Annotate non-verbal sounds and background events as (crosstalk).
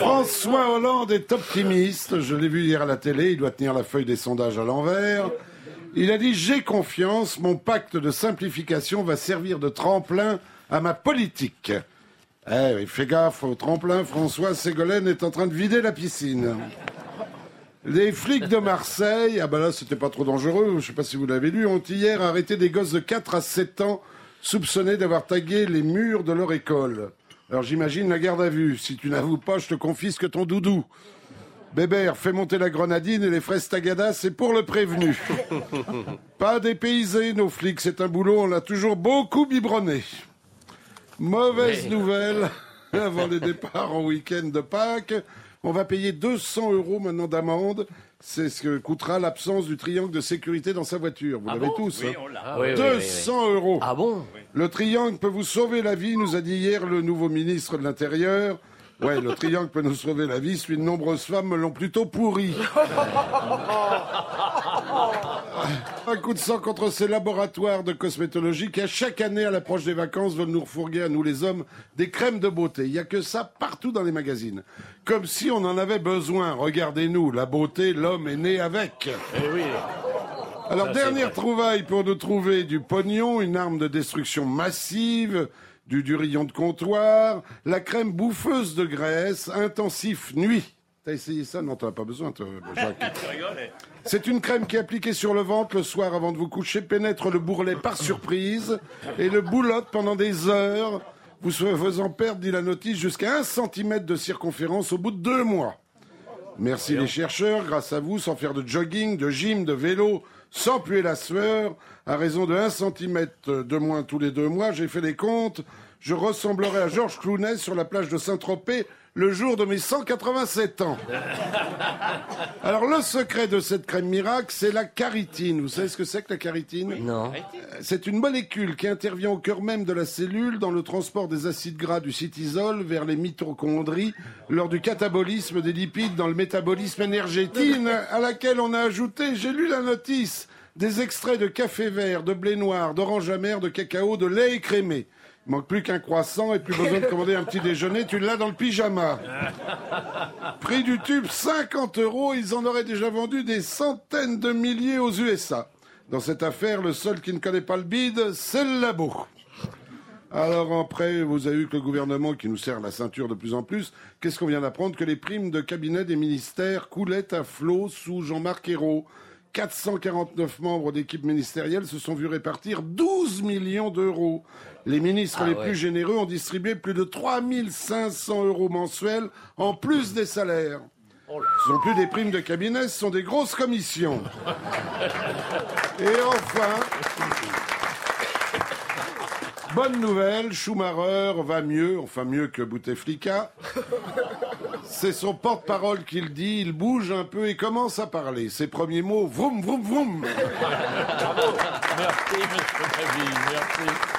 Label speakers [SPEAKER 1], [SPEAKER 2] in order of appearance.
[SPEAKER 1] François Hollande est optimiste. Je l'ai vu hier à la télé. Il doit tenir la feuille des sondages à l'envers. Il a dit J'ai confiance. Mon pacte de simplification va servir de tremplin à ma politique. Eh fais gaffe au tremplin. François Ségolène est en train de vider la piscine. Les flics de Marseille, ah ben là c'était pas trop dangereux, je sais pas si vous l'avez lu, ont hier arrêté des gosses de 4 à 7 ans soupçonnés d'avoir tagué les murs de leur école. Alors j'imagine la garde à vue. Si tu n'avoues pas, je te confisque ton doudou. Bébert, fais monter la grenadine et les fraises tagada, c'est pour le prévenu. (laughs) Pas dépaysé, nos flics, c'est un boulot, on l'a toujours beaucoup biberonné. Mauvaise nouvelle, (laughs) avant le départ en week-end de Pâques, on va payer 200 euros maintenant d'amende. C'est ce que coûtera l'absence du triangle de sécurité dans sa voiture. Vous l'avez tous.
[SPEAKER 2] Oui,
[SPEAKER 1] hein.
[SPEAKER 2] on l'a.
[SPEAKER 3] Ah oui, oui,
[SPEAKER 1] 200 euros.
[SPEAKER 3] Ah bon
[SPEAKER 1] Le triangle peut vous sauver la vie, nous a dit hier le nouveau ministre de l'Intérieur. Ouais, le triangle peut nous sauver la vie, celui de nombreuses femmes me l'ont plutôt pourri. Un coup de sang contre ces laboratoires de cosmétologie qui, à chaque année, à l'approche des vacances, veulent nous refourguer à nous les hommes des crèmes de beauté. Il n'y a que ça partout dans les magazines. Comme si on en avait besoin. Regardez-nous, la beauté, l'homme est né avec.
[SPEAKER 3] Eh oui.
[SPEAKER 1] Alors,
[SPEAKER 3] Ça, c'est
[SPEAKER 1] dernière trouvaille pour nous trouver du pognon, une arme de destruction massive, du durillon de comptoir, la crème bouffeuse de graisse, intensif nuit. T'as essayé ça? Non, t'en as pas besoin, toi, Jacques. (laughs) C'est une crème qui est appliquée sur le ventre le soir avant de vous coucher, pénètre le bourrelet par surprise et le boulotte pendant des heures, vous faisant perdre, dit la notice, jusqu'à un centimètre de circonférence au bout de deux mois. Merci les chercheurs, grâce à vous, sans faire de jogging, de gym, de vélo, sans puer la sueur, à raison de 1 cm de moins tous les deux mois, j'ai fait les comptes, je ressemblerai à Georges Clounet sur la plage de Saint-Tropez le jour de mes 187 ans. (laughs) Alors le secret de cette crème miracle, c'est la caritine. Vous savez ce que c'est que la caritine?
[SPEAKER 3] Non.
[SPEAKER 1] c'est une molécule qui intervient au cœur même de la cellule dans le transport des acides gras du cytisol vers les mitochondries lors du catabolisme des lipides dans le métabolisme énergétique (laughs) à laquelle on a ajouté, j'ai lu la notice, des extraits de café vert, de blé noir, d'orange amère, de cacao, de lait écrémé. Il manque plus qu'un croissant et plus besoin de commander un petit déjeuner, tu l'as dans le pyjama. (laughs) Prix du tube 50 euros, ils en auraient déjà vendu des centaines de milliers aux USA. Dans cette affaire, le seul qui ne connaît pas le bide, c'est le labo. Alors après, vous avez vu que le gouvernement qui nous serre la ceinture de plus en plus, qu'est-ce qu'on vient d'apprendre? Que les primes de cabinet des ministères coulaient à flot sous Jean-Marc Ayrault. 449 membres d'équipe ministérielle se sont vus répartir 12 millions d'euros. Les ministres
[SPEAKER 3] Ah
[SPEAKER 1] les
[SPEAKER 3] ouais.
[SPEAKER 1] plus généreux ont distribué plus de 3500 euros mensuels en plus des salaires. Ce sont plus des primes de cabinet, ce sont des grosses commissions. (laughs) Et enfin, bonne nouvelle, Schumacher va mieux, enfin mieux que Bouteflika. C'est son porte-parole qui le dit, il bouge un peu et commence à parler. Ses premiers mots, vroom, vroom, vroom.
[SPEAKER 3] Merci, monsieur Mabille, merci.